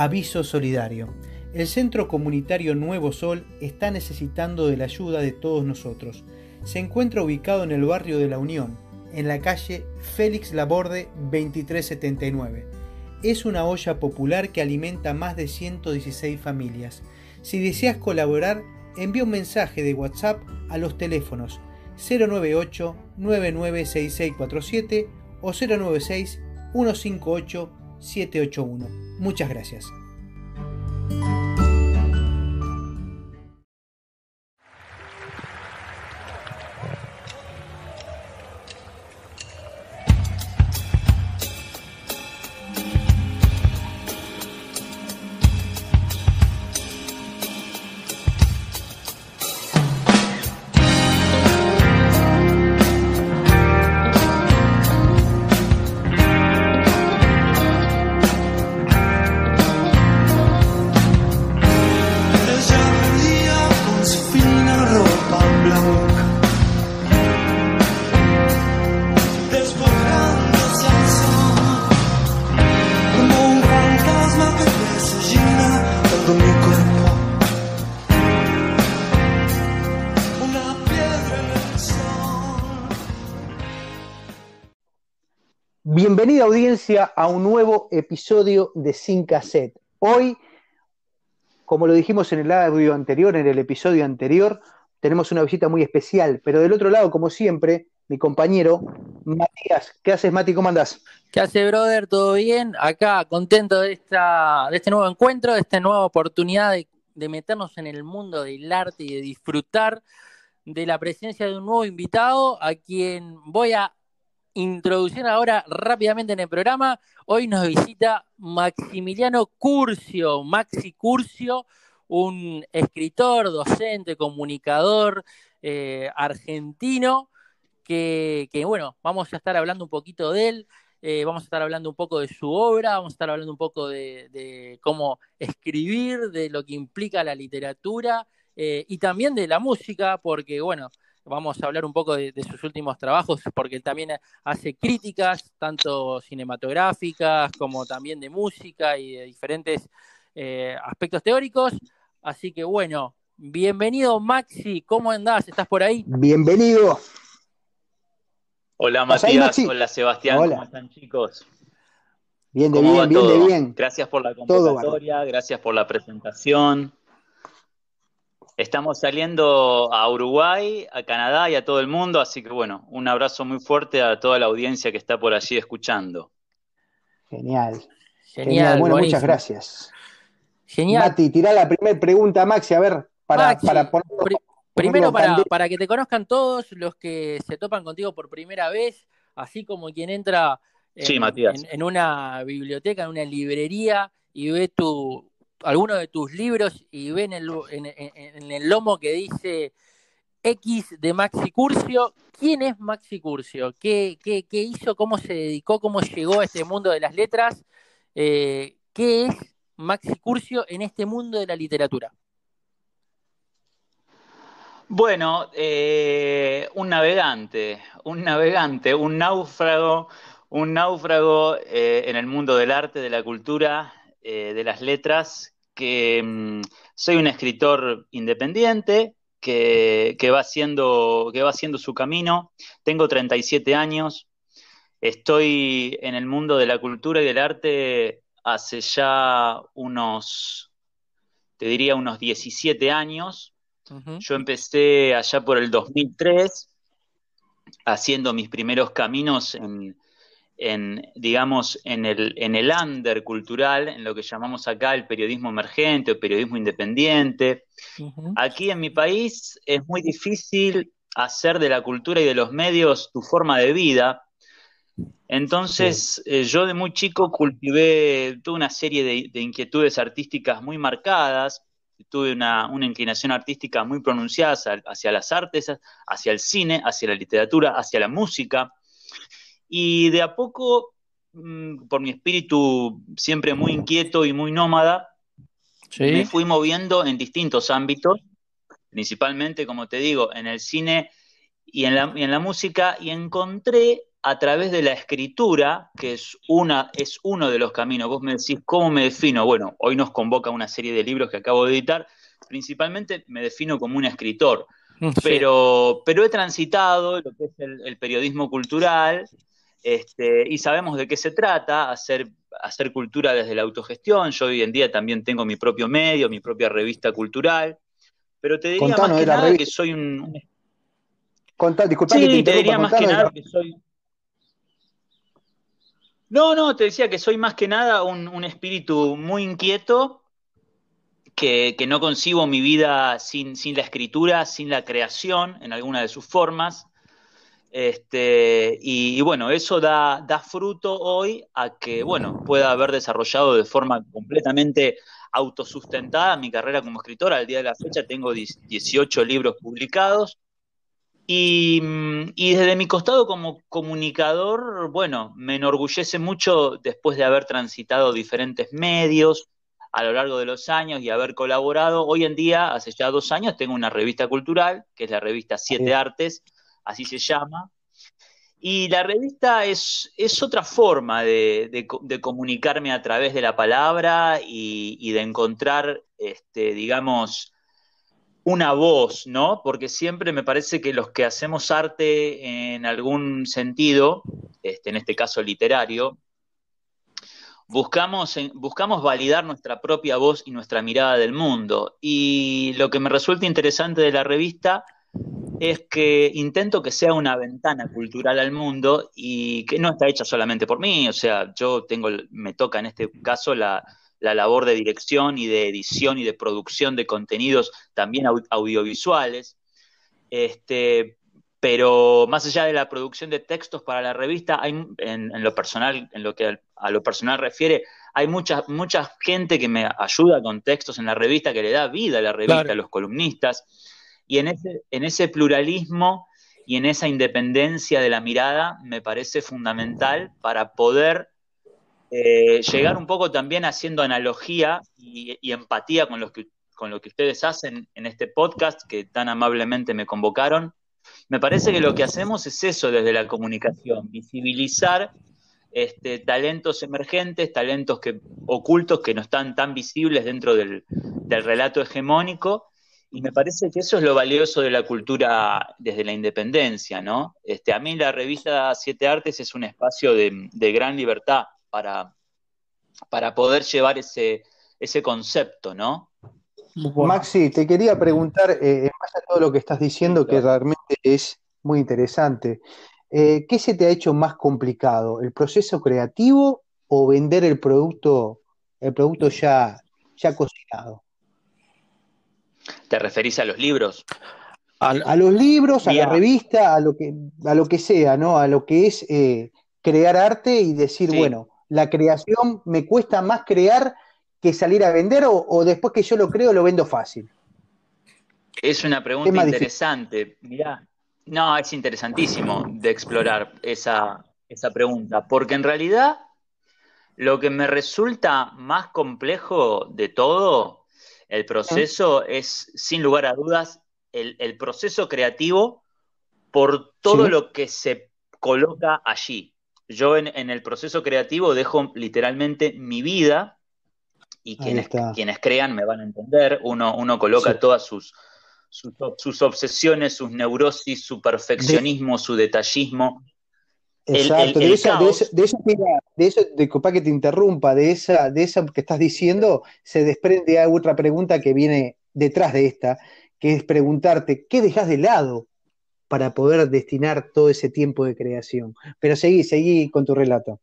Aviso solidario. El Centro Comunitario Nuevo Sol está necesitando de la ayuda de todos nosotros. Se encuentra ubicado en el barrio de La Unión, en la calle Félix Laborde 2379. Es una olla popular que alimenta más de 116 familias. Si deseas colaborar, envía un mensaje de WhatsApp a los teléfonos 098 996647 o 096 158 781. Muchas gracias. Bienvenida audiencia a un nuevo episodio de Sin Cassette. Hoy, como lo dijimos en el audio anterior, en el episodio anterior, tenemos una visita muy especial, pero del otro lado, como siempre, mi compañero Matías. ¿Qué haces, Mati? ¿Cómo andás? ¿Qué hace, brother? ¿Todo bien? Acá, contento de, esta, de este nuevo encuentro, de esta nueva oportunidad de, de meternos en el mundo del arte y de disfrutar de la presencia de un nuevo invitado a quien voy a introducción ahora rápidamente en el programa. Hoy nos visita Maximiliano Curcio, Maxi Curcio, un escritor, docente, comunicador eh, argentino, que, bueno, vamos a estar hablando un poquito de él. Eh, vamos a estar hablando un poco de su obra, vamos a estar hablando un poco de, cómo escribir, de lo que implica la literatura eh, y también de la música, porque bueno, vamos a hablar un poco de, sus últimos trabajos, porque él también hace críticas, tanto cinematográficas como también de música y de diferentes eh, aspectos teóricos. Así que bueno, bienvenido Maxi, ¿cómo andás? ¿Estás por ahí? Bienvenido. Hola Matías, hola Sebastián, ¿cómo están chicos? Bien de bien, bien de bien. Gracias por la convocatoria, gracias por la presentación. Estamos saliendo a Uruguay, a Canadá y a todo el mundo, así que bueno, un abrazo muy fuerte a toda la audiencia que está por allí escuchando. Genial. Genial. Bueno, muchas gracias. Genial. Mati, tirá la primera pregunta, Maxi, a ver, para, para Primero, para, para, que te conozcan todos los que se topan contigo por primera vez, así como quien entra en una biblioteca, en una librería y ve tu, alguno de tus libros y ven en el, en, el lomo que dice X de Maxi Curcio. ¿Quién es Maxi Curcio? ¿Qué, qué, qué hizo? ¿Cómo se dedicó? ¿Cómo llegó a este mundo de las letras? Eh, ¿Qué es Maxi Curcio en este mundo de la literatura? Bueno, eh, un navegante, un navegante, un náufrago, un náufrago eh, en el mundo del arte, de la cultura, de las letras, que mm, soy un escritor independiente, que, va haciendo, que va haciendo su camino. Tengo 37 años, estoy en el mundo de la cultura y del arte hace ya unos, te diría, unos 17 años. Yo empecé allá por el 2003 haciendo mis primeros caminos en, en, digamos, en el, en el under cultural, en lo que llamamos acá el periodismo emergente o periodismo independiente. Aquí en mi país es muy difícil hacer de la cultura y de los medios tu forma de vida. Entonces, eh, yo de muy chico cultivé, tuve una serie de, inquietudes artísticas muy marcadas, tuve una, una, inclinación artística muy pronunciada hacia las artes, hacia el cine, hacia la literatura, hacia la música. Y de a poco, mm, por mi espíritu siempre muy inquieto y muy nómada, me fui moviendo en distintos ámbitos, principalmente, como te digo, en el cine y en la, música, y encontré a través de la escritura, que es, una, es uno de los caminos. Vos me decís, ¿cómo me defino? Bueno, hoy nos convoca una serie de libros que acabo de editar. Principalmente me defino como un escritor, pero, pero he transitado lo que es el, periodismo cultural este, y sabemos de qué se trata, hacer, hacer cultura desde la autogestión. Yo hoy en día también tengo mi propio medio, mi propia revista cultural, pero te diría más que nada que soy un... sí, te, diría más que nada que soy no, no, te decía que soy más que nada un, espíritu muy inquieto, que, no concibo mi vida sin, la escritura, sin la creación en alguna de sus formas. Este, y, bueno, eso da, da, fruto hoy a que, bueno, pueda haber desarrollado de forma completamente autosustentada mi carrera como escritora. Al día de la fecha tengo 18 libros publicados Mm, y, desde mi costado como comunicador, bueno, me enorgullece mucho después de haber transitado diferentes medios a lo largo de los años y haber colaborado. Hoy en día, hace ya dos años, tengo una revista cultural, que es la revista Siete Artes, así se llama. Y la revista es, es otra forma de, comunicarme a través de la palabra y, y de encontrar, este, digamos, una voz, ¿no? Porque siempre me parece que los que hacemos arte en algún sentido, este, en este caso literario, buscamos, buscamos validar nuestra propia voz y nuestra mirada del mundo. Y lo que me resulta interesante de la revista es que intento que sea una ventana cultural al mundo y que no está hecha solamente por mí, o sea, yo tengo, me toca en este caso la, la labor de dirección y de edición y de producción de contenidos también audiovisuales. Este, pero más allá de la producción de textos para la revista, hay, en, lo personal, en lo que a lo personal refiere, hay mucha, mucha gente que me ayuda con textos en la revista, que le da vida a la revista, a los columnistas, y en ese, en ese pluralismo y en esa independencia de la mirada me parece fundamental para poder eh, llegar un poco también haciendo analogía y, empatía con, los que, con lo que ustedes hacen en este podcast que tan amablemente me convocaron. Me parece que lo que hacemos es eso desde la comunicación, visibilizar este, talentos emergentes, talentos que, ocultos que no están tan visibles dentro del, relato hegemónico. Y me parece que eso es lo valioso de la cultura desde la independencia, ¿no? Este, a mí la revista Siete Artes es un espacio de, de gran libertad para, para poder llevar ese, ese concepto, ¿no? Maxi, te quería preguntar, eh, en base a todo lo que estás diciendo, que realmente es muy interesante, eh, ¿qué se te ha hecho más complicado? ¿El proceso creativo o vender el producto, el producto ya, ya cocinado? ¿Te referís a los libros? A, los libros, a la revista, a lo que, a lo que sea, ¿no? A lo que es eh, crear arte y decir, bueno, la creación me cuesta más crear que salir a vender o, después que yo lo creo lo vendo fácil? Es una pregunta interesante. Mirá, no, es interesantísimo de explorar esa, esa pregunta, porque en realidad lo que me resulta más complejo de todo, el proceso, es sin lugar a dudas el, proceso creativo por todo lo que se coloca allí. Yo en, el proceso creativo dejo literalmente mi vida y quienes, quienes crean me van a entender. Uno, uno coloca todas sus, sus, obsesiones, sus neurosis, su perfeccionismo, su detallismo. Exacto, de, eso, de, eso, de que te interrumpa, de esa, de eso que estás diciendo, se desprende otra pregunta que viene detrás de esta, que es preguntarte, ¿qué dejas de lado? para poder destinar todo ese tiempo de creación. Pero seguí, seguí con tu relato.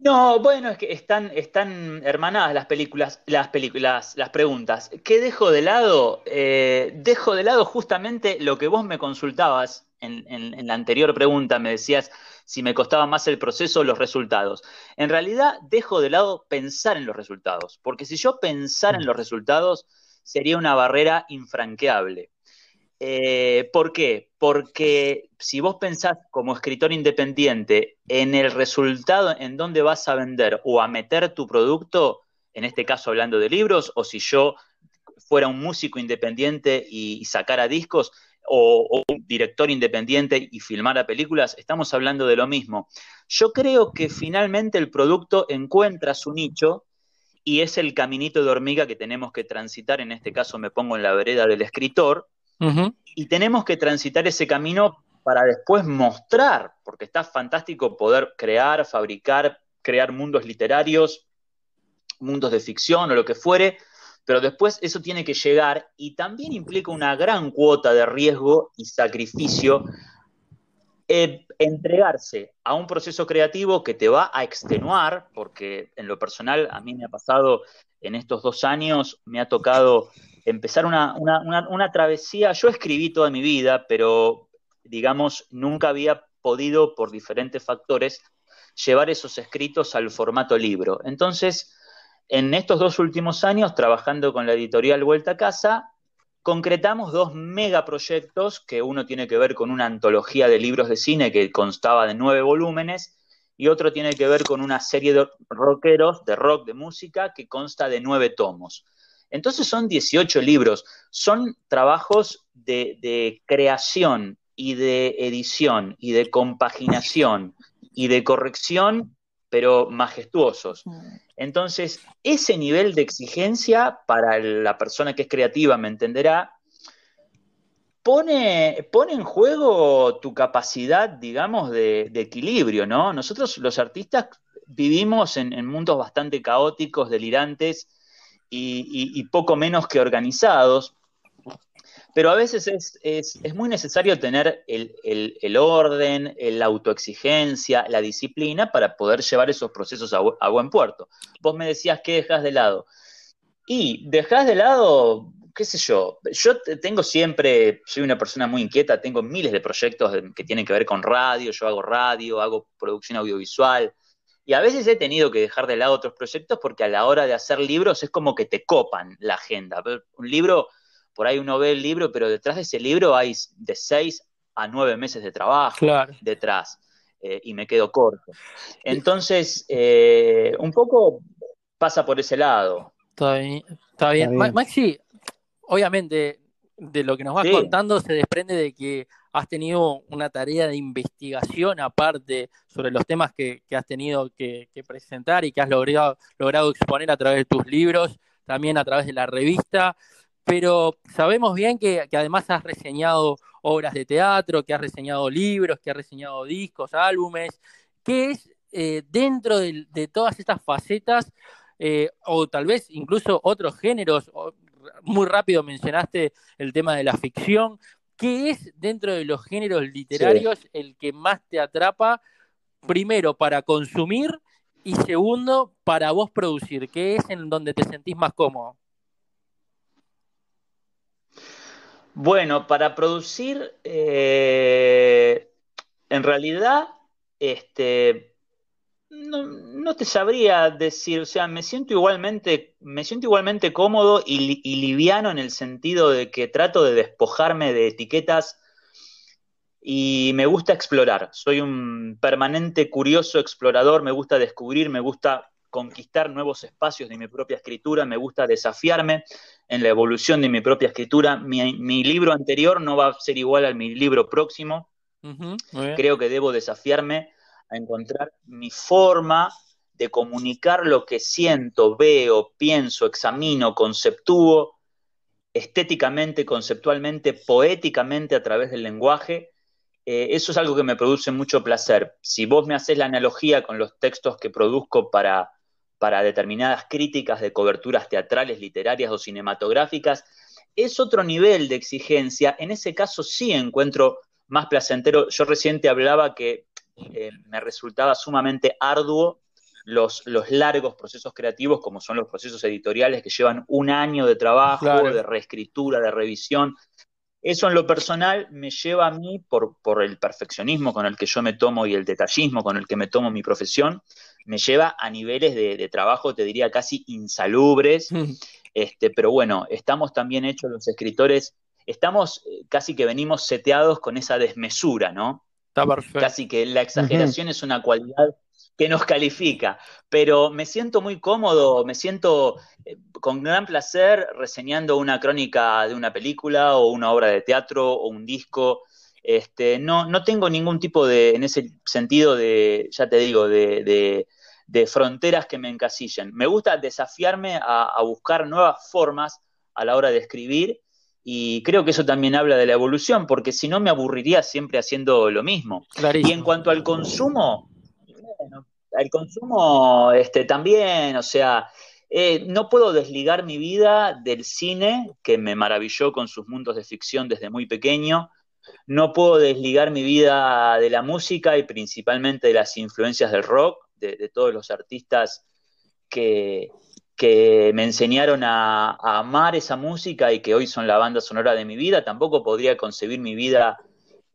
No, bueno, es que están, están hermanadas las películas, las películas, las preguntas. ¿Qué dejo de lado? Eh, dejo de lado justamente lo que vos me consultabas en, en, la anterior pregunta, me decías si me costaba más el proceso o los resultados. En realidad, dejo de lado pensar en los resultados, porque si yo pensara en mm. los resultados, sería una barrera infranqueable. Eh, ¿Por qué? Porque si vos pensás como escritor independiente en el resultado en dónde vas a vender o a meter tu producto, en este caso hablando de libros, o si yo fuera un músico independiente y, sacara discos, o, un director independiente y filmara películas, estamos hablando de lo mismo. Yo creo que finalmente el producto encuentra su nicho y es el caminito de hormiga que tenemos que transitar, en este caso me pongo en la vereda del escritor, y tenemos que transitar ese camino para después mostrar, porque está fantástico poder crear, fabricar, crear mundos literarios, mundos de ficción o lo que fuere, pero después eso tiene que llegar y también implica una gran cuota de riesgo y sacrificio eh, entregarse a un proceso creativo que te va a extenuar, porque en lo personal a mí me ha pasado en estos dos años, me ha tocado empezar una, una travesía, yo escribí toda mi vida, pero digamos, nunca había podido, por diferentes factores, llevar esos escritos al formato libro. Entonces, en estos dos últimos años, trabajando con la editorial Vuelta a Casa, concretamos dos megaproyectos, que uno tiene que ver con una antología de libros de cine que constaba de nueve volúmenes, y otro tiene que ver con una serie de rockeros, de rock, de música, que consta de nueve tomos. Entonces son 18 libros, son trabajos de, de creación y de edición y de compaginación y de corrección, pero majestuosos. Mm. Entonces, ese nivel de exigencia para la persona que es creativa, me entenderá, pone, pone en juego tu capacidad, digamos, de, equilibrio, ¿no? Nosotros los artistas vivimos en, mundos bastante caóticos, delirantes y poco menos que organizados, pero a veces es, muy necesario tener el, orden, la autoexigencia, la disciplina para poder llevar esos procesos a, buen puerto. Vos me decías que dejas de lado. Y dejas de lado, qué sé yo, yo tengo siempre, soy una persona muy inquieta, tengo miles de proyectos que tienen que ver con radio, yo hago radio, hago producción audiovisual, y a veces he tenido que dejar de lado otros proyectos porque a la hora de hacer libros es como que te copan la agenda. Un libro por ahí uno ve el libro, pero detrás de ese libro hay de seis a nueve meses de trabajo detrás. Eh, y me quedo corto. Entonces, eh, un poco pasa por ese lado. Está bien. Está bien. Maxi, obviamente, de lo que nos vas contando se desprende de que has tenido una tarea de investigación aparte sobre los temas que, has tenido que, presentar y que has logrado, logrado exponer a través de tus libros, también a través de la revista pero sabemos bien que, además has reseñado obras de teatro, que has reseñado libros, que has reseñado discos, álbumes. ¿Qué es eh, dentro de, todas estas facetas, eh, o tal vez incluso otros géneros? muy rápido mencionaste el tema de la ficción. ¿Qué es dentro de los géneros literarios el que más te atrapa, primero para consumir y segundo para vos producir? ¿Qué es en donde te sentís más cómodo? Bueno, para producir, eh, en realidad, este, no, te sabría decir, o sea, me siento igualmente, me siento igualmente cómodo y, liviano en el sentido de que trato de despojarme de etiquetas y me gusta explorar. Soy un permanente curioso explorador, me gusta descubrir, me gusta conquistar nuevos espacios de mi propia escritura, me gusta desafiarme en la evolución de mi propia escritura. Mi, libro anterior no va a ser igual al mi libro próximo. Creo que debo desafiarme a encontrar mi forma de comunicar lo que siento, veo, pienso, examino, conceptúo, estéticamente, conceptualmente, poéticamente a través del lenguaje. Eh, eso es algo que me produce mucho placer. Si vos me haces la analogía con los textos que produzco para, para determinadas críticas de coberturas teatrales, literarias o cinematográficas, es otro nivel de exigencia. En ese caso sí encuentro más placentero. Yo reciente hablaba que eh, me resultaba sumamente arduo los, los, largos procesos creativos, como son los procesos editoriales que llevan un año de trabajo, de reescritura, de revisión. Eso en lo personal me lleva a mí, por, por el perfeccionismo con el que yo me tomo y el detallismo con el que me tomo mi profesión, me lleva a niveles de, trabajo, te diría, casi insalubres. Este, pero bueno, estamos también hechos los escritores, estamos eh, casi que venimos seteados con esa desmesura, ¿no? Está perfecto. Casi que la exageración es una cualidad que nos califica, pero me siento muy cómodo, me siento eh, con gran placer reseñando una crónica de una película o una obra de teatro o un disco. Este, no, no tengo ningún tipo de, en ese sentido de, ya te digo, de, fronteras que me encasillen. Me gusta desafiarme a, buscar nuevas formas a la hora de escribir y creo que eso también habla de la evolución, porque si no me aburriría siempre haciendo lo mismo. Y en cuanto al consumo, el consumo este, también, o sea, eh, no puedo desligar mi vida del cine, que me maravilló con sus mundos de ficción desde muy pequeño. No puedo desligar mi vida de la música y principalmente de las influencias del rock, de, todos los artistas que, me enseñaron a, amar esa música y que hoy son la banda sonora de mi vida. Tampoco podría concebir mi vida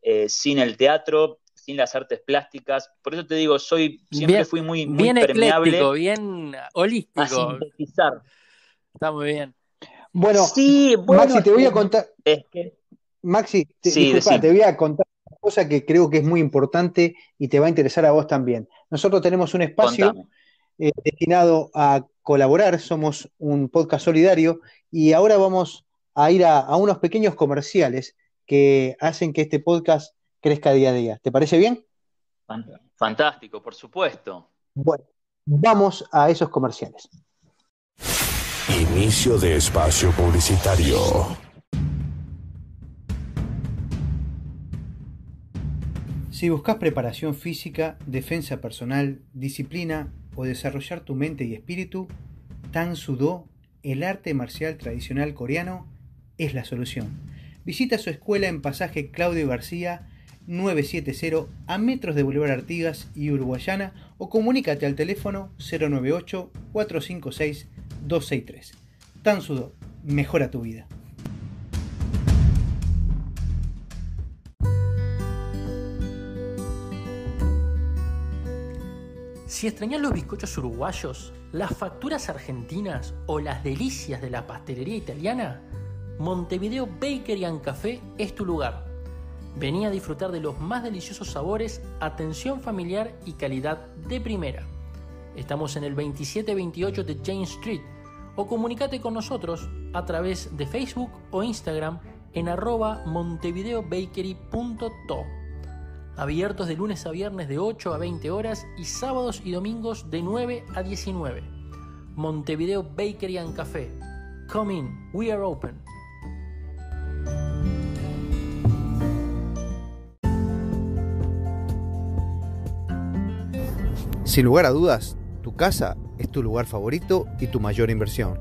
eh, sin el teatro, sin las artes plásticas. Por eso te digo, soy siempre fui muy, muy bien permeable. bien holístico. A sintetizar. Está muy bien. Bueno, sí, Maxi, te voy a contar. Maxi, te, te voy a contar una cosa que creo que es muy importante y te va a interesar a vos también. Nosotros tenemos un espacio eh, destinado a colaborar, somos un podcast solidario y ahora vamos a ir a unos pequeños comerciales que hacen que este podcast crezca día a día. ¿Te parece bien? Fantástico, por supuesto. Bueno, vamos a esos comerciales. Inicio de espacio publicitario. Si buscas preparación física, defensa personal, disciplina o desarrollar tu mente y espíritu, Tan Sudo, el arte marcial tradicional coreano, es la solución. Visita su escuela en pasaje Claudio García 970 a metros de Boulevard Artigas y Uruguayana o comunícate al teléfono 098 456 263. Tan Sudo, mejora tu vida. Si extrañas los bizcochos uruguayos, las facturas argentinas o las delicias de la pastelería italiana, Montevideo Bakery and Café es tu lugar Venía a disfrutar de los más deliciosos sabores, atención familiar y calidad de primera. Estamos en el 2728 de James Street o comunícate con nosotros a través de Facebook o Instagram en arroba. Abiertos de lunes a viernes de 8 a 20 horas y sábados y domingos de 9 a 19. Montevideo Bakery and Café. Come in, we are open. Sin lugar a dudas, tu casa es tu lugar favorito y tu mayor inversión.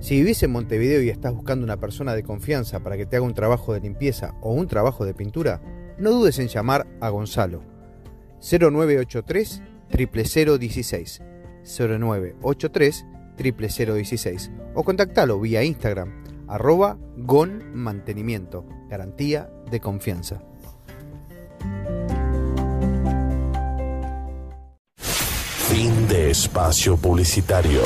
Si vivís en Montevideo y estás buscando una persona de confianza para que te haga un trabajo de limpieza o un trabajo de pintura, no dudes en llamar a Gonzalo 0983 0016 0983 0016 o contactalo vía Instagram arroba gon garantía de confianza. Fin de espacio publicitario.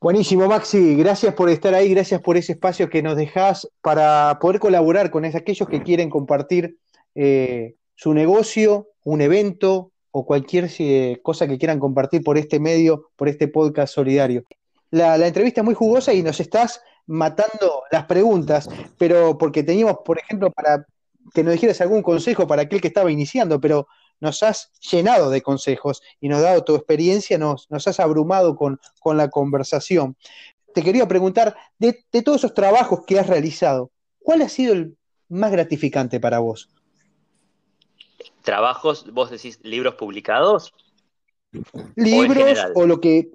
Buenísimo, Maxi. Gracias por estar ahí, gracias por ese espacio que nos dejas para poder colaborar con aquellos que quieren compartir eh, su negocio, un evento o cualquier eh, cosa que quieran compartir por este medio, por este podcast solidario. La, la, entrevista es muy jugosa y nos estás matando las preguntas, pero porque teníamos, por ejemplo, para que nos dijeras algún consejo para aquel que estaba iniciando, pero nos has llenado de consejos y nos has dado tu experiencia, nos, nos has abrumado con, la conversación. Te quería preguntar, de, todos esos trabajos que has realizado, ¿cuál ha sido el más gratificante para vos? ¿Trabajos, vos decís, libros publicados? Libros o, lo que...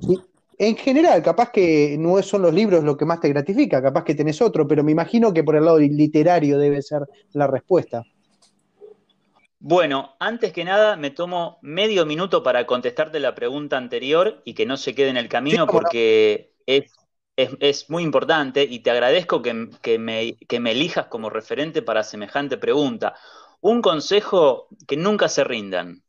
En general, capaz que no son los libros lo que más te gratifica, capaz que tenés otro, pero me imagino que por el lado literario debe ser la respuesta. Bueno, antes que nada me tomo medio minuto para contestarte la pregunta anterior y que no se quede en el camino porque es, muy importante y te agradezco que, me, me elijas como referente para semejante pregunta. Un consejo que nunca se rindan.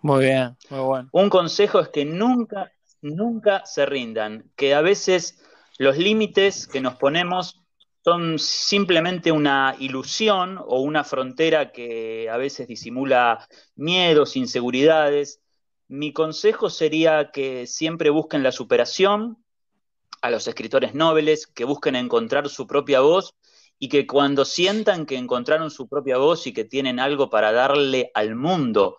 Muy bien, muy bueno. Un consejo es que nunca, nunca se rindan, que a veces los límites que nos ponemos son simplemente una ilusión o una frontera que a veces disimula miedos, inseguridades. Mi consejo sería que siempre busquen la superación a los escritores nobles, que busquen encontrar su propia voz y que cuando sientan que encontraron su propia voz y que tienen algo para darle al mundo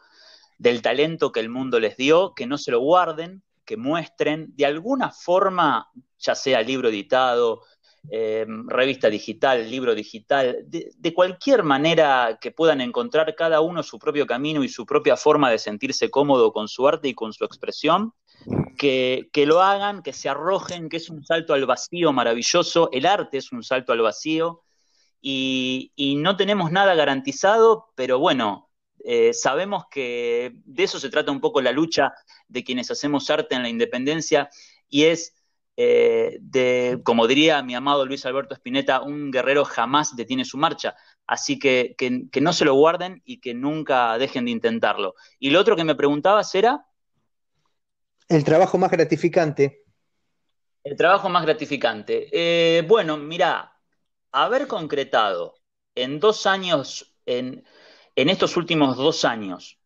del talento que el mundo les dio, que no se lo guarden, que muestren de alguna forma, ya sea libro editado, eh, revista digital, libro digital, de, cualquier manera que puedan encontrar cada uno su propio camino y su propia forma de sentirse cómodo con su arte y con su expresión, que, lo hagan, que se arrojen, que es un salto al vacío maravilloso, el arte es un salto al vacío y, no tenemos nada garantizado, pero bueno, eh, sabemos que de eso se trata un poco la lucha de quienes hacemos arte en la independencia y es eh, de, como diría mi amado Luis Alberto Spinetta, un guerrero jamás detiene su marcha. Así que, que, no se lo guarden y que nunca dejen de intentarlo. Y lo otro que me preguntabas era... El trabajo más gratificante. El trabajo más gratificante. Eh, bueno, mira, haber concretado en dos años, en, en estos últimos dos años,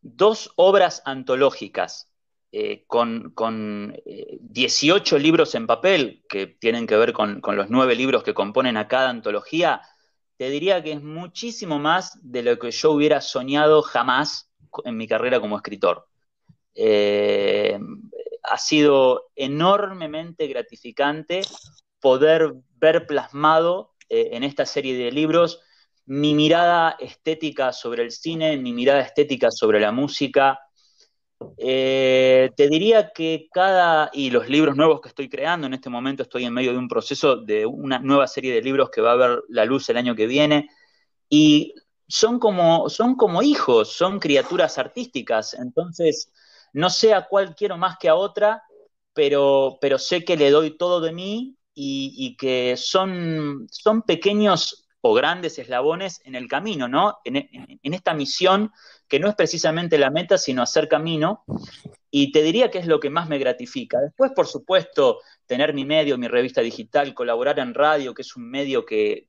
dos obras antológicas eh, con, 18 eh, libros en papel, que tienen que ver con, los nueve libros que componen a cada antología, te diría que es muchísimo más de lo que yo hubiera soñado jamás en mi carrera como escritor. Eh, ha sido enormemente gratificante poder ver plasmado en esta serie de libros mi mirada estética sobre el cine, mi mirada estética sobre la música, eh, te diría que cada, y los libros nuevos que estoy creando, en este momento estoy en medio de un proceso de una nueva serie de libros que va a ver la luz el año que viene, y son como, son como hijos, son criaturas artísticas, entonces no sé a cuál quiero más que a otra, pero, pero sé que le doy todo de mí y, que son, son pequeños o grandes eslabones en el camino, ¿no? en esta misión que no es precisamente la meta, sino hacer camino. Y te diría que es lo que más me gratifica. Después, por supuesto, tener mi medio, mi revista digital, colaborar en radio, que es un medio que,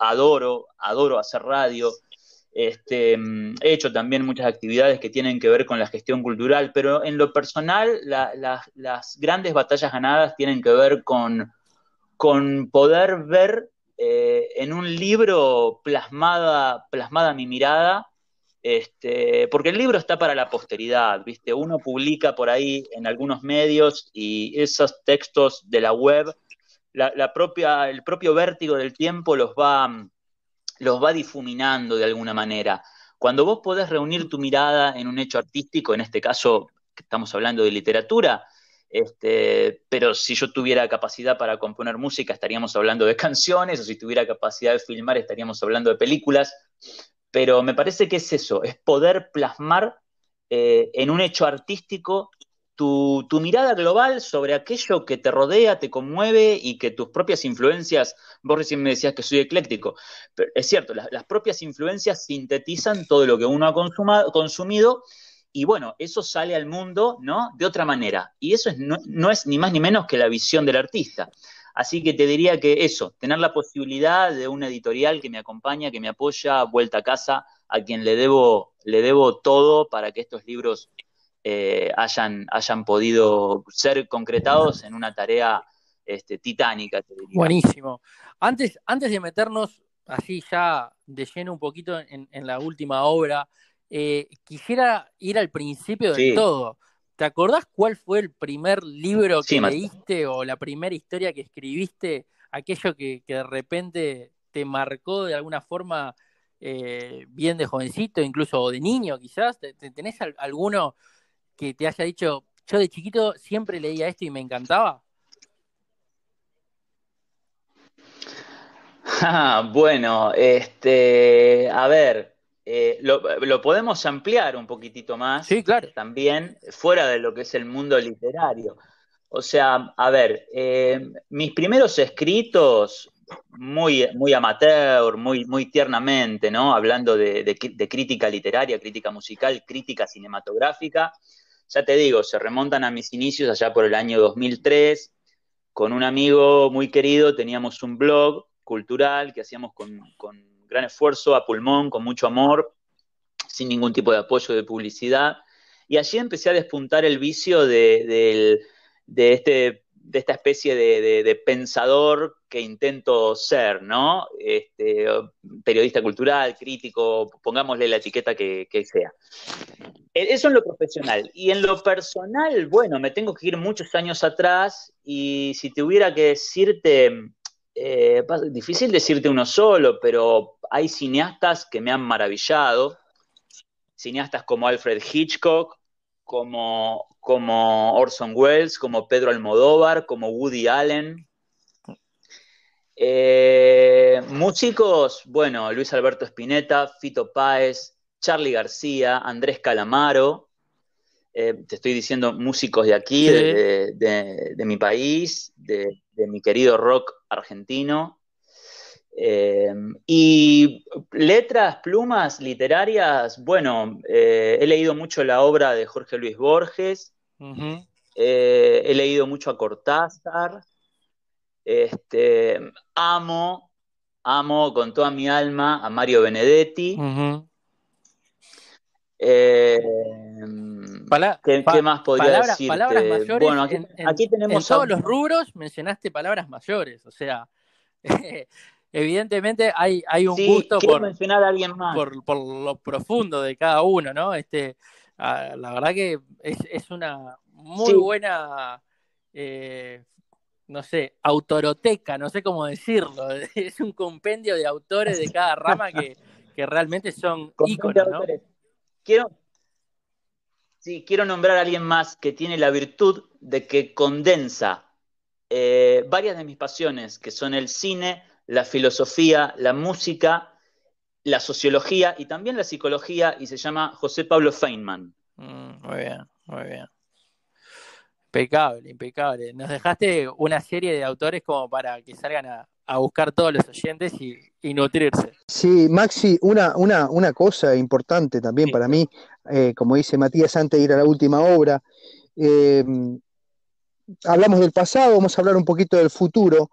adoro, adoro hacer radio. Este, he hecho también muchas actividades que tienen que ver con la gestión cultural, pero en lo personal las grandes batallas ganadas tienen que ver con, con poder ver eh, en un libro plasmada, plasmada mi mirada este, porque el libro está para la posteridad, ¿viste? Uno publica por ahí en algunos medios y esos textos de la web, la, propia, el propio vértigo del tiempo los va, difuminando de alguna manera. Cuando vos podés reunir tu mirada en un hecho artístico, en este caso estamos hablando de literatura, este, pero si yo tuviera capacidad para componer música estaríamos hablando de canciones, o si tuviera capacidad de filmar estaríamos hablando de películas pero me parece que es eso, es poder plasmar eh, en un hecho artístico tu, mirada global sobre aquello que te rodea, te conmueve y que tus propias influencias, vos recién me decías que soy ecléctico, pero es cierto, las, propias influencias sintetizan todo lo que uno ha consumido y bueno, eso sale al mundo, ¿no? De otra manera. Y eso no es ni más ni menos que la visión del artista. Así que te diría que eso, tener la posibilidad de una editorial que me acompaña, que me apoya, vuelta a casa, a quien le debo, le debo todo para que estos libros eh, hayan, hayan podido ser concretados en una tarea este, titánica. Te diría. Buenísimo. Antes, antes de meternos así ya de lleno un poquito en, la última obra, eh, quisiera ir al principio de todo. ¿Te acordás cuál fue el primer libro que leíste o la primera historia que escribiste? Aquello que, de repente te marcó de alguna forma eh, bien de jovencito, incluso de niño quizás. ¿Tenés alguno que te haya dicho, yo de chiquito siempre leía esto y me encantaba? Ah, bueno, este, a ver, eh, lo, podemos ampliar un poquitito más sí, claro. también fuera de lo que es el mundo literario. O sea, a ver, eh, mis primeros escritos, muy, muy amateur, muy, muy tiernamente, ¿no? Hablando de, crítica literaria, crítica musical, crítica cinematográfica, ya te digo, se remontan a mis inicios allá por el año 2003. Con un amigo muy querido teníamos un blog cultural que hacíamos con, gran esfuerzo, a pulmón, con mucho amor, sin ningún tipo de apoyo de publicidad. Y allí empecé a despuntar el vicio de, este de esta especie de, pensador que intento ser, ¿no? Este, periodista cultural, crítico, pongámosle la etiqueta que, sea. E, eso en lo profesional. Y en lo personal, bueno, me tengo que ir muchos años atrás y si tuviera que decirte, eh, difícil decirte uno solo, pero hay cineastas que me han maravillado, cineastas como Alfred Hitchcock, como, como Orson Welles, como Pedro Almodóvar, como Woody Allen. Eh, músicos, bueno, Luis Alberto Spinetta, Fito Páez, Charlie García, Andrés Calamaro. Eh, te estoy diciendo músicos de aquí, de, mi país, de, mi querido rock argentino. Eh, y letras, plumas literarias, bueno, eh, he leído mucho la obra de Jorge Luis Borges, eh, he leído mucho a Cortázar, este, amo, amo con toda mi alma a Mario Benedetti. ¿qué, más podría decir? Palabras mayores. Bueno, aquí, tenemos. En todos los rubros mencionaste palabras mayores, o sea. evidentemente hay, hay un gusto por, mencionar a alguien más. Por, lo profundo de cada uno, ¿no? Este, la verdad que es, una muy buena, eh, no sé, autoroteca, no sé cómo decirlo. Es un compendio de autores de cada rama que, realmente son íconos, ¿no? Quiero, sí, quiero nombrar a alguien más que tiene la virtud de que condensa eh, varias de mis pasiones, que son el cine, la filosofía, la música, la sociología y también la psicología y se llama José Pablo Feynman. Mm, muy bien, muy bien. Impecable, impecable. Nos dejaste una serie de autores como para que salgan a, buscar todos los oyentes y, nutrirse. Sí, Maxi, una, una, una cosa importante también para mí, eh, como dice Matías antes de ir a la última obra, eh, hablamos del pasado, vamos a hablar un poquito del futuro.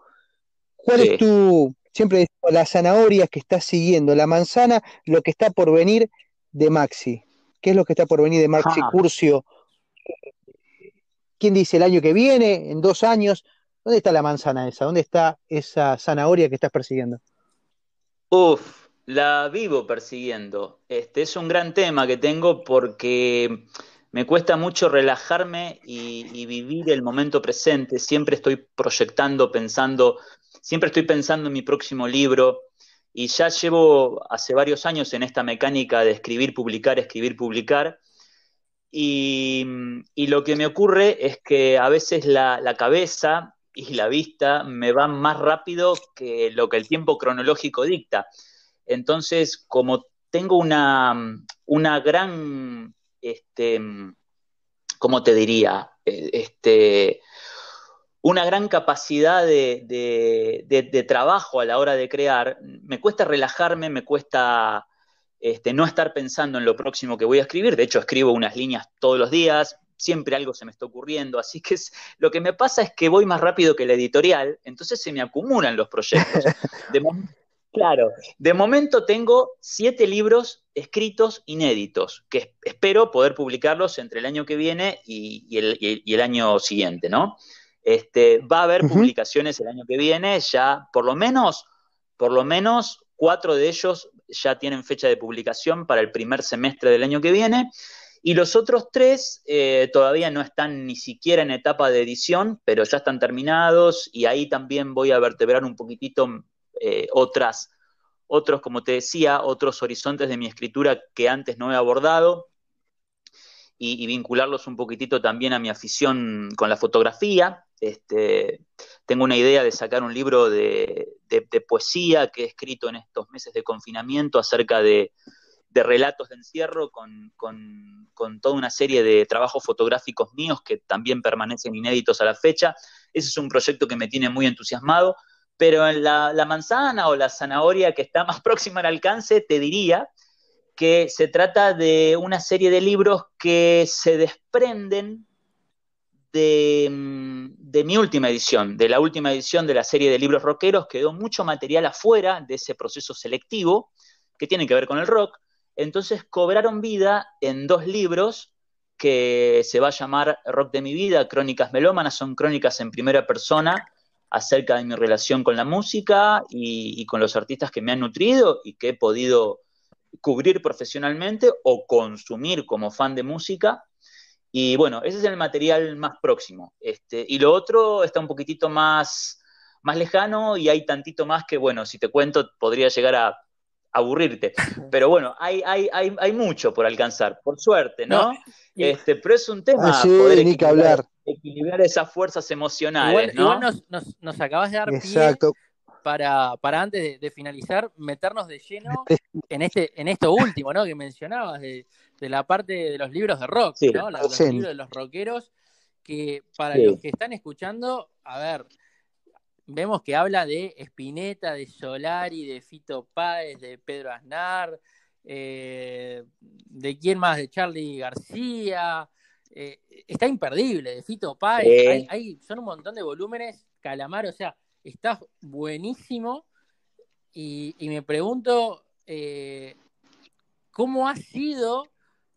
¿Cuál es tu, siempre la zanahoria que estás siguiendo, la manzana, lo que está por venir de Maxi? ¿Qué es lo que está por venir de Maxi Curcio? ¿Quién dice el año que viene, en dos años? ¿Dónde está la manzana esa? ¿Dónde está esa zanahoria que estás persiguiendo? Uf, la vivo persiguiendo. Este es un gran tema que tengo porque me cuesta mucho relajarme y, vivir el momento presente. Siempre estoy proyectando, pensando siempre estoy pensando en mi próximo libro y ya llevo hace varios años en esta mecánica de escribir, publicar, escribir, publicar. Y, lo que me ocurre es que a veces la, cabeza y la vista me van más rápido que lo que el tiempo cronológico dicta. Entonces, como tengo una, una gran, este, ¿cómo te diría? Eh, este, una gran capacidad de, trabajo a la hora de crear, me cuesta relajarme, me cuesta este, no estar pensando en lo próximo que voy a escribir. De hecho, escribo unas líneas todos los días, siempre algo se me está ocurriendo, así que lo que me pasa es que voy más rápido que la editorial, entonces se me acumulan los proyectos. claro, de momento tengo siete libros escritos inéditos, que espero poder publicarlos entre el año que viene y, el, y el año siguiente, ¿no? Este, va a haber publicaciones el año que viene, ya por lo menos, por lo menos cuatro de ellos ya tienen fecha de publicación para el primer semestre del año que viene. Y los otros tres eh, todavía no están ni siquiera en etapa de edición, pero ya están terminados y ahí también voy a vertebrar un poquitito eh, otras, otros, como te decía, otros horizontes de mi escritura que antes no he abordado y, vincularlos un poquitito también a mi afición con la fotografía. Este, tengo una idea de sacar un libro de, poesía que he escrito en estos meses de confinamiento acerca de, relatos de encierro con, toda una serie de trabajos fotográficos míos que también permanecen inéditos a la fecha. Ese es un proyecto que me tiene muy entusiasmado, pero la, la manzana o la zanahoria que está más próxima al alcance, te diría que se trata de una serie de libros que se desprenden mm, de, mi última edición, de la última edición de la serie de libros rockeros, quedó mucho material afuera de ese proceso selectivo que tiene que ver con el rock. Entonces cobraron vida en dos libros que se va a llamar Rock de mi vida, Crónicas Melómanas, son crónicas en primera persona acerca de mi relación con la música y, y con los artistas que me han nutrido y que he podido cubrir profesionalmente o consumir como fan de música. Y bueno, ese es el material más próximo. Este, y lo otro está un poquitito más, más lejano y hay tantito más que, bueno, si te cuento, podría llegar a aburrirte. Pero bueno, hay, hay, hay, hay mucho por alcanzar, por suerte, ¿no? este, pero es un tema ah, poder equilibrar, equilibrar, esas fuerzas emocionales. Igual, nos, nos, nos, acabas de dar Exacto. pie para, para antes de, finalizar, meternos de lleno en este, en esto último, ¿no? Que mencionabas, de, la parte de los libros de rock, ¿no? los libros de los rockeros, que para los que están escuchando, a ver, vemos que habla de Spinetta, de Solari, de Fito Páez, de Pedro Aznar, eh, de quién más, de Charlie García. Eh, está imperdible, de Fito Páez. Hay, son un montón de volúmenes, Calamar, o sea, está buenísimo. Y, me pregunto, eh, ¿cómo ha sido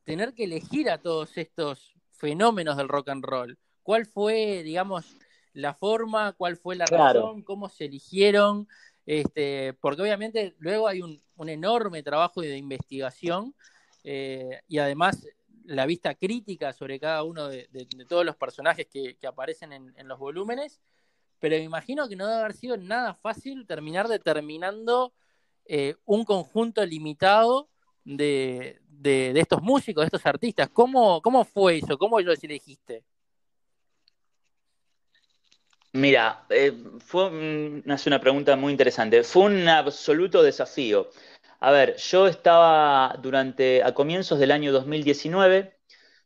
tener que elegir a todos estos fenómenos del rock and roll? ¿Cuál fue, digamos, la forma? ¿Cuál fue la razón? ¿Cómo se eligieron? Este, porque obviamente luego hay un, enorme trabajo de investigación eh, y además la vista crítica sobre cada uno de, todos los personajes que, aparecen en, los volúmenes pero me imagino que no debe haber sido nada fácil terminar determinando eh, un conjunto limitado de, estos músicos, de estos artistas. ¿Cómo, cómo fue eso? ¿Cómo los elegiste? Mira, eh, fue, hace una pregunta muy interesante. Fue un absoluto desafío. A ver, yo estaba durante, a comienzos del año 2019,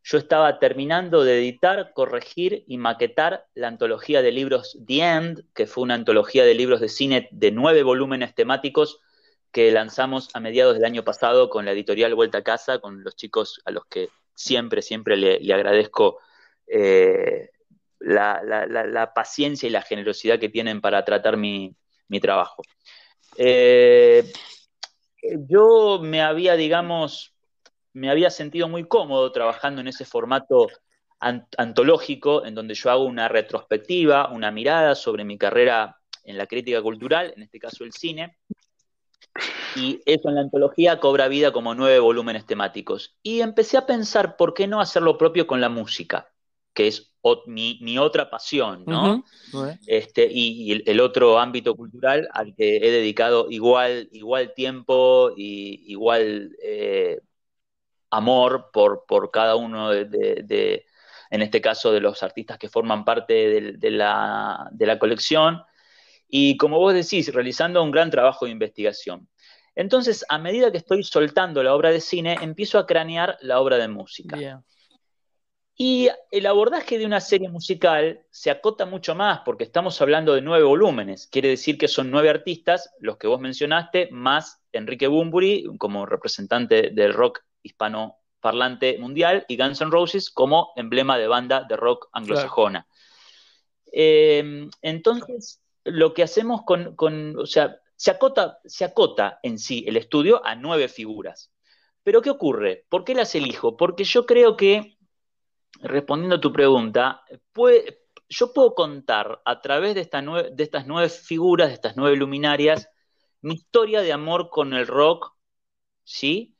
yo estaba terminando de editar, corregir y maquetar la antología de libros The End, que fue una antología de libros de cine de nueve volúmenes temáticos que lanzamos a mediados del año pasado con la editorial Vuelta a Casa, con los chicos a los que siempre, siempre le, agradezco eh, la, paciencia y la generosidad que tienen para tratar mi, trabajo. Eh, yo me había, digamos, me había sentido muy cómodo trabajando en ese formato antológico, en donde yo hago una retrospectiva, una mirada sobre mi carrera en la crítica cultural, en este caso el cine, y eso en la antología cobra vida como nueve volúmenes temáticos. Y empecé a pensar, ¿por qué no hacer lo propio con la música? Que es mi, otra pasión, ¿no? este, y, el, otro ámbito cultural al que he dedicado igual, igual tiempo y igual eh, amor por, por cada uno de, en este caso, de los artistas que forman parte de, la, de la colección. Y como vos decís, realizando un gran trabajo de investigación. Entonces, a medida que estoy soltando la obra de cine, empiezo a cranear la obra de música. Y el abordaje de una serie musical se acota mucho más porque estamos hablando de nueve volúmenes. Quiere decir que son nueve artistas, los que vos mencionaste, más Enrique Bumburi como representante del rock hispanoparlante mundial y Guns N' Roses como emblema de banda de rock anglosajona. Em, entonces, lo que hacemos con, o sea, se acota, se acota en sí el estudio a nueve figuras. Pero ¿qué ocurre? ¿Por qué las elijo? Porque yo creo que, respondiendo a tu pregunta, yo puedo contar a través de, de estas nueve figuras, de estas nueve luminarias, mi historia de amor con el rock, ¿sí?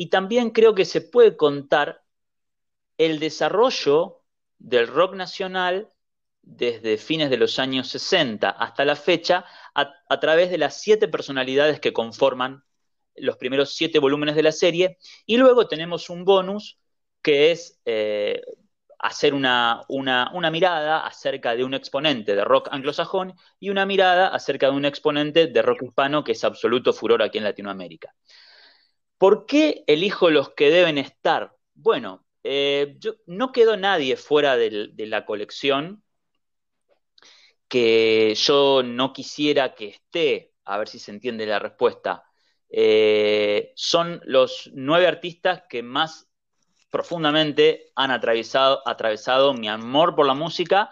Y también creo que se puede contar el desarrollo del rock nacional desde fines de los años 60 hasta la fecha a, través de las siete personalidades que conforman los primeros siete volúmenes de la serie. Y luego tenemos un bonus que es eh, hacer una, una, mirada acerca de un exponente de rock anglosajón y una mirada acerca de un exponente de rock hispano que es absoluto furor aquí en Latinoamérica. ¿Por qué elijo los que deben estar? Bueno, eh, no quedó nadie fuera de, la colección que yo no quisiera que esté, a ver si se entiende la respuesta. Eh, son los nueve artistas que más profundamente han atravesado mi amor por la música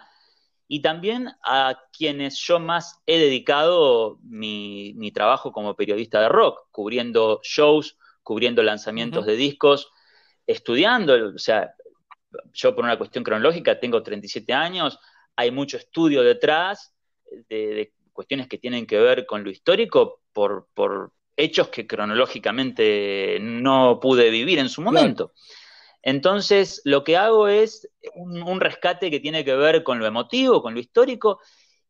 y también a quienes yo más he dedicado mi, trabajo como periodista de rock, cubriendo shows, cubriendo lanzamientos de discos, estudiando, o sea, yo por una cuestión cronológica tengo 37 años, hay mucho estudio detrás de, cuestiones que tienen que ver con lo histórico por, hechos que cronológicamente no pude vivir en su momento. Entonces, lo que hago es un, rescate que tiene que ver con lo emotivo, con lo histórico,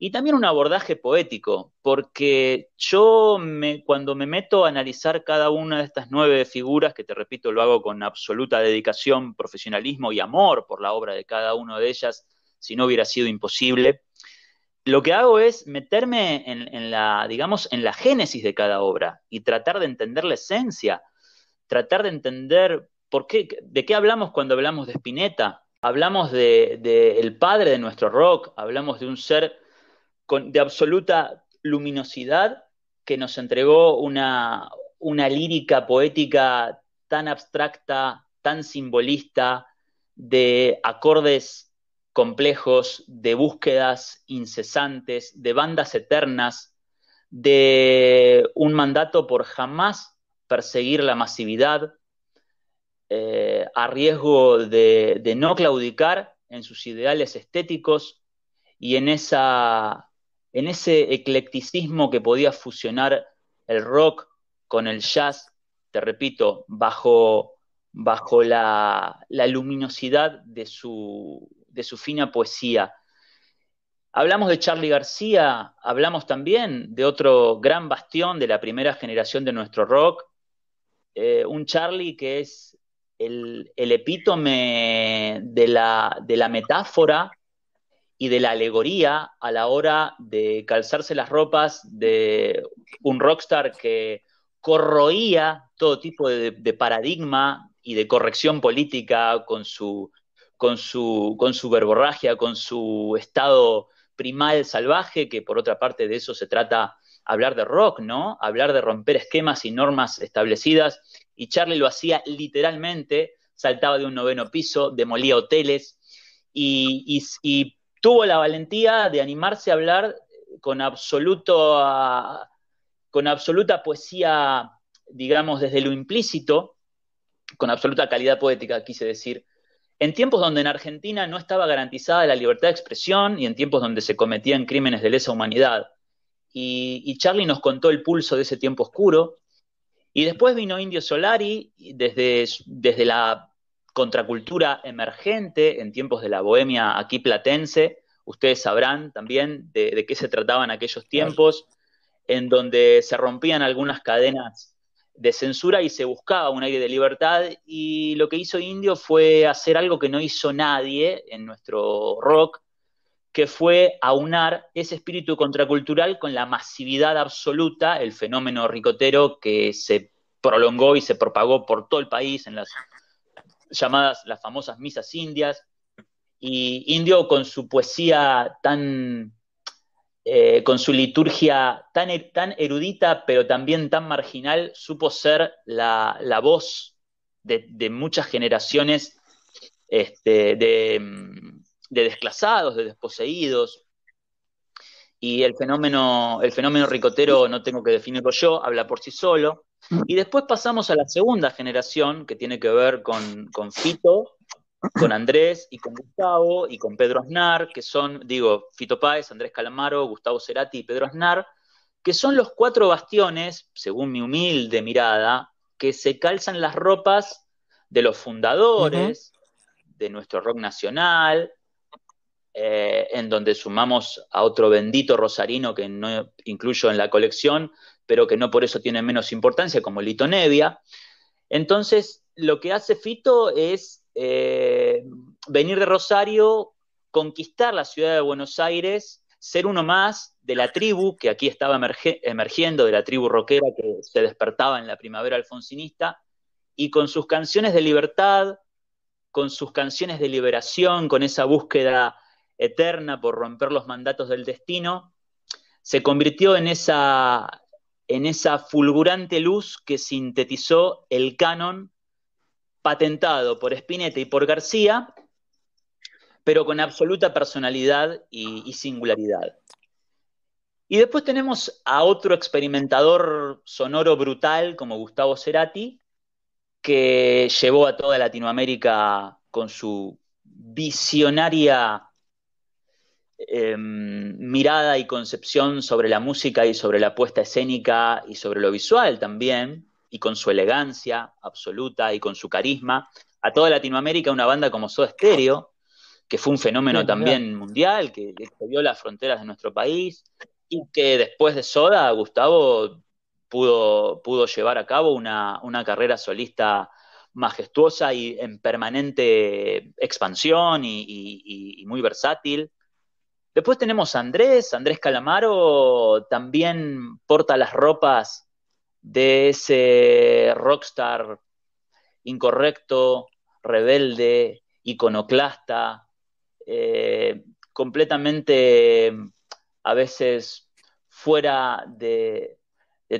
y también un abordaje poético, porque yo cuando me meto a analizar cada una de estas nueve figuras, que te repito, lo hago con absoluta dedicación, profesionalismo y amor por la obra de cada una de ellas, si no hubiera sido imposible, lo que hago es meterme en, la, digamos, en la génesis de cada obra y tratar de entender la esencia, tratar de entender por qué, de qué hablamos cuando hablamos de Spinetta. Hablamos del de, el padre de nuestro rock, hablamos de un ser de absoluta luminosidad que nos entregó una, una lírica poética tan abstracta, tan simbolista, de acordes complejos, de búsquedas incesantes, de bandas eternas, de un mandato por jamás perseguir la masividad, eh, a riesgo de, no claudicar en sus ideales estéticos y en, esa, en ese eclecticismo que podía fusionar el rock con el jazz, te repito, bajo, bajo la, luminosidad de su, de su fina poesía. Hablamos de Charlie García, hablamos también de otro gran bastión de la primera generación de nuestro rock, eh, un Charlie que es el, epítome de la, de la metáfora y de la alegoría a la hora de calzarse las ropas de un rockstar que corroía todo tipo de, paradigma y de corrección política con su con su, con su verborragia, con su estado primal salvaje, que por otra parte de eso se trata hablar de rock, ¿no? Hablar de romper esquemas y normas establecidas. Y Charlie lo hacía literalmente, saltaba de un noveno piso, demolía hoteles y, tuvo la valentía de animarse a hablar con, absoluto, con absoluta poesía, digamos, desde lo implícito, con absoluta calidad poética, quise decir, en tiempos donde en Argentina no estaba garantizada la libertad de expresión y en tiempos donde se cometían crímenes de lesa humanidad. Y, Charlie nos contó el pulso de ese tiempo oscuro. Y después vino Indio Solari desde, desde la contracultura emergente en tiempos de la bohemia aquí platense. Ustedes sabrán también de, de qué se trataban aquellos tiempos, en donde se rompían algunas cadenas de censura y se buscaba un aire de libertad y lo que hizo Indio fue hacer algo que no hizo nadie en nuestro rock, que fue aunar ese espíritu contracultural con la masividad absoluta, el fenómeno ricotero que se prolongó y se propagó por todo el país en las llamadas, las famosas misas indias, y Indio con su poesía tan eh, con su liturgia tan, er, tan, erudita, pero también tan marginal, supo ser la, voz de, muchas generaciones este, de, desclasados, de desposeídos. Y el fenómeno, el fenómeno ricotero, no tengo que definirlo yo, habla por sí solo. Y después pasamos a la segunda generación, que tiene que ver con, con Fito, con Andrés y con Gustavo y con Pedro Aznar, que son, digo, Fito Páez, Andrés Calamaro, Gustavo Cerati y Pedro Aznar, que son los cuatro bastiones, según mi humilde mirada, que se calzan las ropas de los fundadores de nuestro rock nacional, eh, en donde sumamos a otro bendito rosarino que no incluyo en la colección, pero que no por eso tiene menos importancia, como Lito Nevia. Entonces, lo que hace Fito es eh, venir de Rosario, conquistar la ciudad de Buenos Aires, ser uno más de la tribu que aquí estaba emergiendo, de la tribu rockera que se despertaba en la primavera alfonsinista, y con sus canciones de libertad, con sus canciones de liberación, con esa búsqueda eterna por romper los mandatos del destino, se convirtió en esa, en esa fulgurante luz que sintetizó el canon patentado por Spinetta y por García, pero con absoluta personalidad y, singularidad. Y después tenemos a otro experimentador sonoro brutal como Gustavo Cerati, que llevó a toda Latinoamérica con su visionaria em, mirada y concepción sobre la música y sobre la puesta escénica y sobre lo visual también, y con su elegancia absoluta y con su carisma, a toda Latinoamérica una banda como Soda Stereo, que fue un fenómeno también mundial, que excedió las fronteras de nuestro país, y que después de Soda, Gustavo pudo, pudo llevar a cabo una, carrera solista majestuosa y en permanente expansión y, muy versátil. Después tenemos a Andrés, Andrés Calamaro también porta las ropas de ese rockstar incorrecto, rebelde, iconoclasta, eh, completamente a veces fuera de,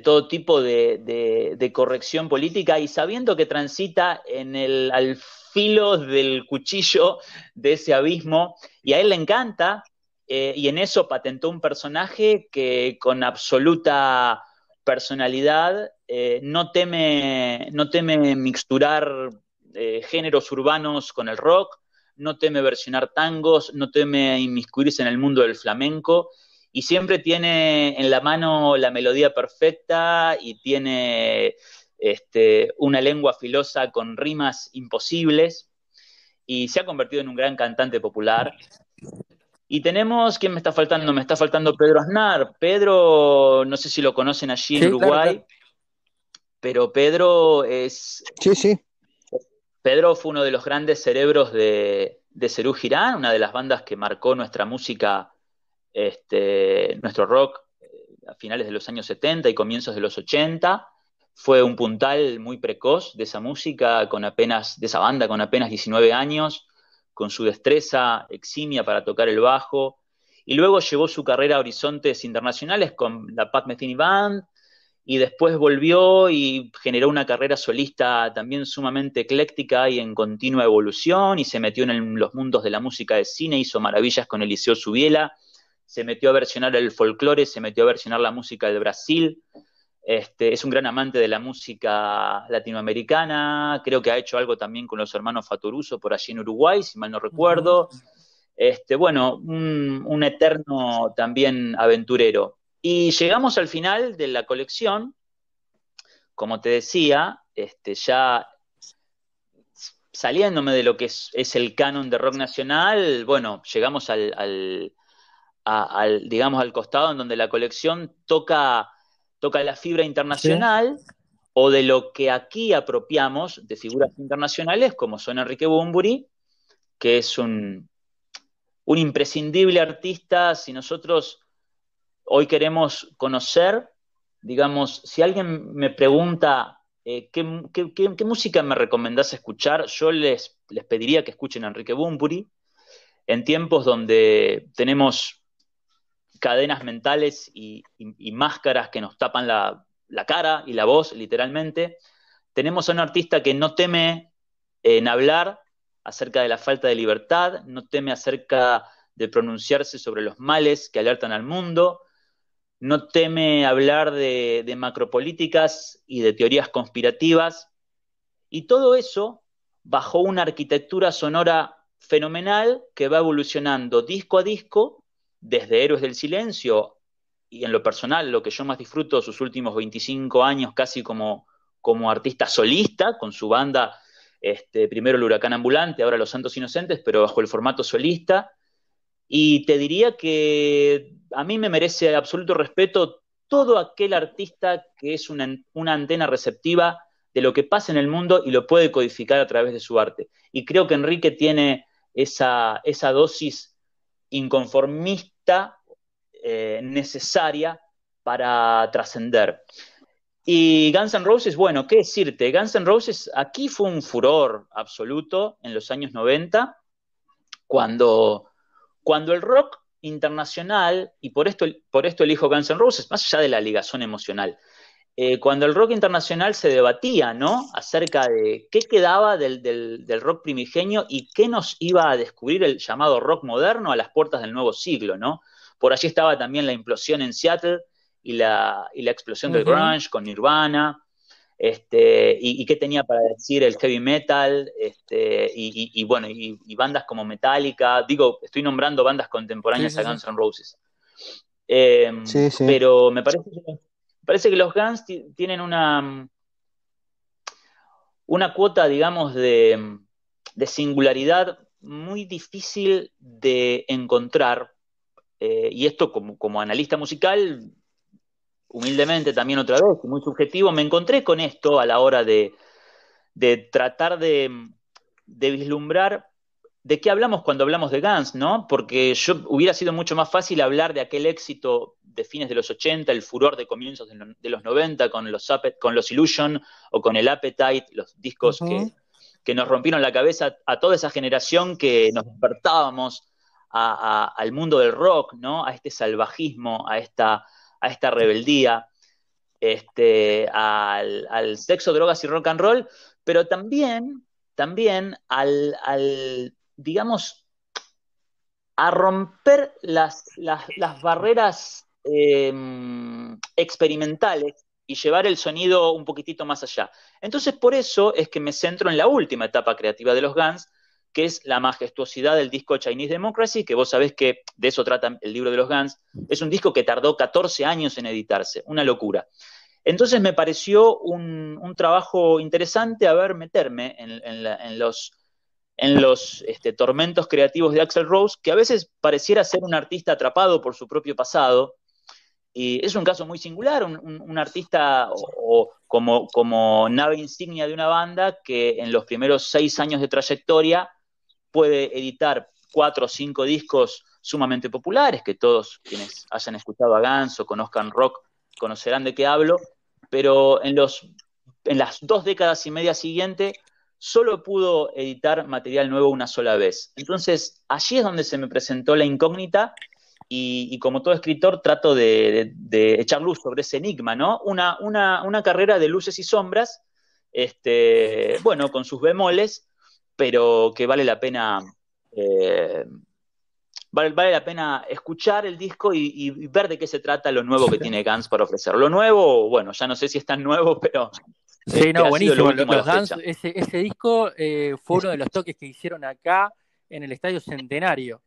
todo tipo de, corrección política y sabiendo que transita en el, al filo del cuchillo de ese abismo. Y a él le encanta eh, y en eso patentó un personaje que con absoluta personalidad eh, no, teme, no teme mixturar géneros urbanos con el rock, no teme versionar tangos, no teme inmiscuirse en el mundo del flamenco y siempre tiene en la mano la melodía perfecta y tiene este, una lengua filosa con rimas imposibles y se ha convertido en un gran cantante popular. Y tenemos, ¿quién me está faltando? Me está faltando Pedro Aznar. Pedro, no sé si lo conocen allí en Uruguay, pero Pedro es... Sí, sí. Pedro fue uno de los grandes cerebros de, de Cerú Girán, una de las bandas que marcó nuestra música, este, nuestro rock eh, a finales de los años 70 y comienzos de los 80. Fue un puntal muy precoz de esa música, con apenas, de esa banda con apenas 19 años, con su destreza eximia para tocar el bajo. Y luego llevó su carrera a horizontes internacionales con la Pat Metheny Band, y después volvió y generó una carrera solista también sumamente ecléctica y en continua evolución y se metió en los mundos de la música de cine, hizo maravillas con Eliseo Subiela, se metió a versionar el folclore, se metió a versionar la música de Brasil, este, es un gran amante de la música latinoamericana, creo que ha hecho algo también con los hermanos Fatoruso por allí en Uruguay, si mal no recuerdo. Este, bueno, un eterno también aventurero. Y llegamos al final de la colección, como te decía, este, ya saliéndome de lo que es, el canon de rock nacional, bueno, llegamos al, digamos, al costado en donde la colección toca, toca la fibra internacional o de lo que aquí apropiamos de figuras internacionales, como son Enrique Bumburi, que es un, un imprescindible artista, si nosotros hoy queremos conocer, digamos, si alguien me pregunta eh, ¿qué, música me recomendás escuchar, yo les, les pediría que escuchen a Enrique Bumburi. En tiempos donde tenemos cadenas mentales y, máscaras que nos tapan la, cara y la voz, literalmente. Tenemos a un artista que no teme en hablar acerca de la falta de libertad, no teme acerca de pronunciarse sobre los males que alertan al mundo, no teme hablar de, macropolíticas y de teorías conspirativas, y todo eso bajo una arquitectura sonora fenomenal que va evolucionando disco a disco, desde Héroes del Silencio, y en lo personal, lo que yo más disfruto sus últimos 25 años casi como, como artista solista, con su banda, este, primero el Huracán Ambulante, ahora Los Santos Inocentes, pero bajo el formato solista, y te diría que a mí me merece absoluto respeto todo aquel artista que es una, antena receptiva de lo que pasa en el mundo y lo puede codificar a través de su arte. Y creo que Enrique tiene esa, esa dosis inconformista eh, necesaria para trascender. Y Guns N' Roses, bueno, ¿qué decirte? Guns N' Roses aquí fue un furor absoluto en los años 90, cuando cuando el rock internacional, y por esto, por esto elijo Guns N' Roses, más allá de la ligazón emocional, eh, cuando el rock internacional se debatía, ¿no? Acerca de qué quedaba del, del, rock primigenio y qué nos iba a descubrir el llamado rock moderno a las puertas del nuevo siglo, ¿no? Por allí estaba también la implosión en Seattle y la, y la explosión del grunge con Nirvana, este, y, qué tenía para decir el heavy metal, este, y, bueno, y, bandas como Metallica, digo, estoy nombrando bandas contemporáneas a Guns N' Roses. Em, pero me parece, que, parece que los Guns tienen una, una cuota, digamos, de, singularidad muy difícil de encontrar, eh, y esto como, analista musical humildemente también otra vez, muy subjetivo, me encontré con esto a la hora de, tratar de, vislumbrar de qué hablamos cuando hablamos de Guns, ¿no? Porque yo hubiera sido mucho más fácil hablar de aquel éxito de fines de los 80, el furor de comienzos de, los 90 con los, con los Illusion o con el Appetite, los discos que, nos rompieron la cabeza a toda esa generación que nos despertábamos al mundo del rock, ¿no? A este salvajismo, a esta a esta rebeldía, este, al, sexo, drogas y rock and roll, pero también, también al, digamos, a romper las, las, barreras em, experimentales y llevar el sonido un poquitito más allá. Entonces, por eso es que me centro en la última etapa creativa de los Guns, que es la majestuosidad del disco Chinese Democracy, que vos sabés que de eso trata el libro de los Guns. Es un disco que tardó 14 años en editarse, una locura. Entonces me pareció un, trabajo interesante haber meterme en, los, este, tormentos creativos de Axel Rose, que a veces pareciera ser un artista atrapado por su propio pasado. Y es un caso muy singular, un, artista o, como, como nave insignia de una banda que en los primeros seis años de trayectoria puede editar cuatro o cinco discos sumamente populares, que todos quienes hayan escuchado a Guns o conozcan rock conocerán de qué hablo, pero en, los, en las dos décadas y media siguientes solo pudo editar material nuevo una sola vez. Entonces, allí es donde se me presentó la incógnita y, como todo escritor trato de, echar luz sobre ese enigma, ¿no? Una, una, una carrera de luces y sombras, este, bueno, con sus bemoles, pero que vale la pena eh, vale, la pena escuchar el disco y, ver de qué se trata lo nuevo que tiene Guns para ofrecer. Lo nuevo, bueno, ya no sé si es tan nuevo, pero. Sí, no, buenísimo. Los, Guns, ese, disco eh, fue uno de los toques que hicieron acá en el Estadio Centenario.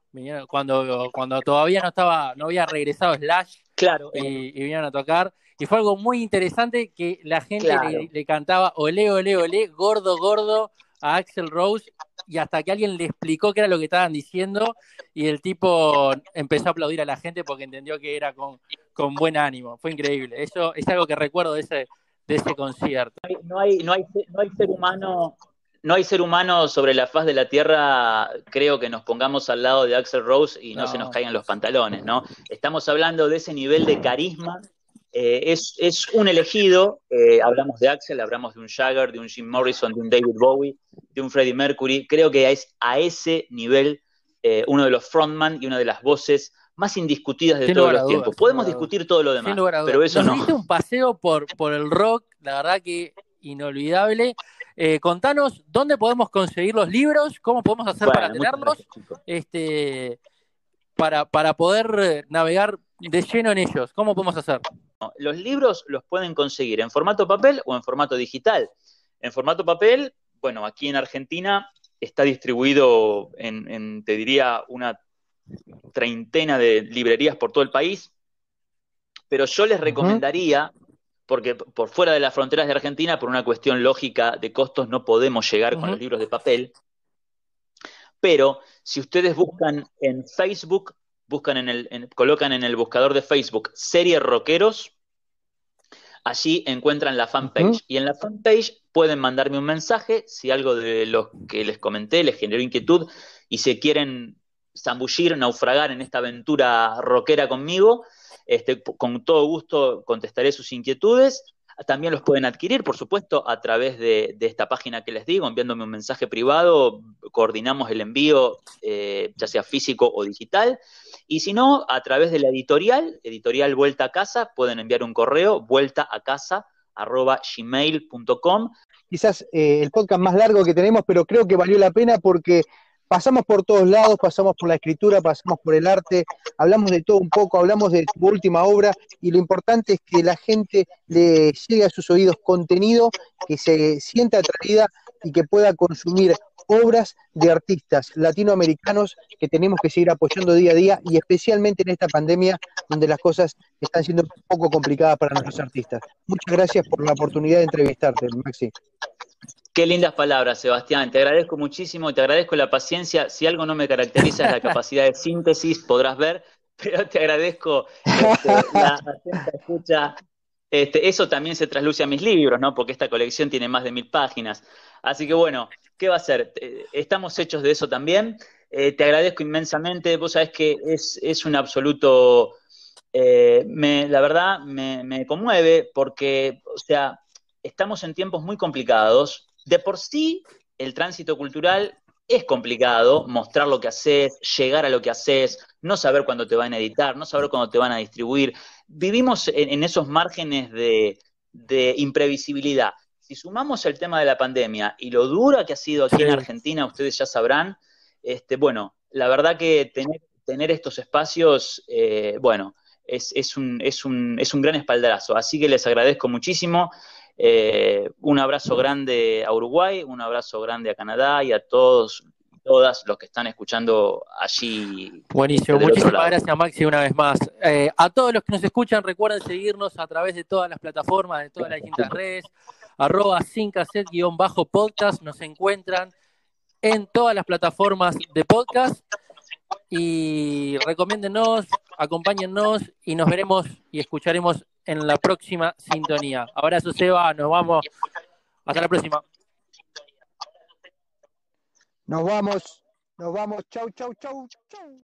Cuando, cuando todavía no estaba, no había regresado Slash claro, y, vinieron a tocar. Y fue algo muy interesante que la gente le, le, cantaba ole, ole, ole, gordo, gordo, a Axel Rose y hasta que alguien le explicó qué era lo que estaban diciendo y el tipo empezó a aplaudir a la gente porque entendió que era con, con buen ánimo. Fue increíble. Eso es algo que recuerdo de ese, de ese concierto. No hay, no, hay, no hay ser humano. No hay ser humano sobre la faz de la tierra, creo que nos pongamos al lado de Axel Rose y no, no se nos caigan los pantalones, ¿no? Estamos hablando de ese nivel de carisma eh, es, un elegido, eh, hablamos de Axel, hablamos de un Jagger, de un Jim Morrison, de un David Bowie, de un Freddie Mercury. Creo que es a ese nivel eh, uno de los frontman y una de las voces más indiscutidas de todos los tiempos. Podemos discutir todo lo demás, pero eso no. un paseo por, por el rock, la verdad que inolvidable. Contanos dónde podemos conseguir los libros, cómo podemos hacer para tenerlos, este, para, para poder navegar de lleno en ellos. ¿Cómo podemos hacer? Los libros los pueden conseguir en formato papel o en formato digital. En formato papel, bueno, aquí en Argentina está distribuido en, te diría, una treintena de librerías por todo el país, pero yo les recomendaría, porque por fuera de las fronteras de Argentina, por una cuestión lógica de costos, no podemos llegar con los libros de papel, pero si ustedes buscan en Facebook buscan en el, colocan en el buscador de Facebook serie rockeros, allí encuentran la fanpage. Y en la fanpage pueden mandarme un mensaje si algo de lo que les comenté les generó inquietud y se quieren zambullir, naufragar en esta aventura rockera conmigo. Este, con todo gusto contestaré sus inquietudes. También los pueden adquirir, por supuesto, a través de, esta página que les digo, enviándome un mensaje privado, coordinamos el envío, eh, ya sea físico o digital. Y si no, a través de la editorial, editorial Vuelta a Casa, pueden enviar un correo, vuelta a casa. Quizás eh, el podcast más largo que tenemos, pero creo que valió la pena porque pasamos por todos lados, pasamos por la escritura, pasamos por el arte, hablamos de todo un poco, hablamos de tu última obra y lo importante es que la gente le llegue a sus oídos contenido, que se sienta atraída y que pueda consumir obras de artistas latinoamericanos que tenemos que seguir apoyando día a día y especialmente en esta pandemia donde las cosas están siendo un poco complicadas para nuestros artistas. Muchas gracias por la oportunidad de entrevistarte, Maxi. Qué lindas palabras, Sebastián. Te agradezco muchísimo, te agradezco la paciencia. Si algo no me caracteriza es la capacidad de síntesis, podrás ver, pero te agradezco este, la escucha. Este, eso también se trasluce a mis libros, ¿no? Porque esta colección tiene más de mil páginas. Así que bueno, ¿qué va a ser? Estamos hechos de eso también. Eh, te agradezco inmensamente. Vos sabés que es, un absoluto. Eh, la verdad me, me conmueve porque, o sea, estamos en tiempos muy complicados de por sí el tránsito cultural es complicado, mostrar lo que haces, llegar a lo que haces, no saber cuándo te van a editar, no saber cuándo te van a distribuir. Vivimos en, esos márgenes de, imprevisibilidad. Si sumamos el tema de la pandemia y lo dura que ha sido aquí en Argentina, ustedes ya sabrán, este, bueno, la verdad que tener, estos espacios, eh, bueno, es, un, es, un, es un gran espaldarazo. Así que les agradezco muchísimo. Eh, un abrazo grande a Uruguay, un abrazo grande a Canadá y a todos todas los que están escuchando allí. Buenísimo, muchísimas gracias Maxi una vez más. Eh, a todos los que nos escuchan, recuerden seguirnos a través de todas las plataformas, de todas las distintas redes, arroba sin bajo podcast, nos encuentran en todas las plataformas de podcast y recomiéndenos, acompáñennos y nos veremos y escucharemos en la próxima sintonía. Abrazo, Seba, nos vamos. Hasta la próxima. Nos vamos, nos vamos. Chau, chau, chau, chau.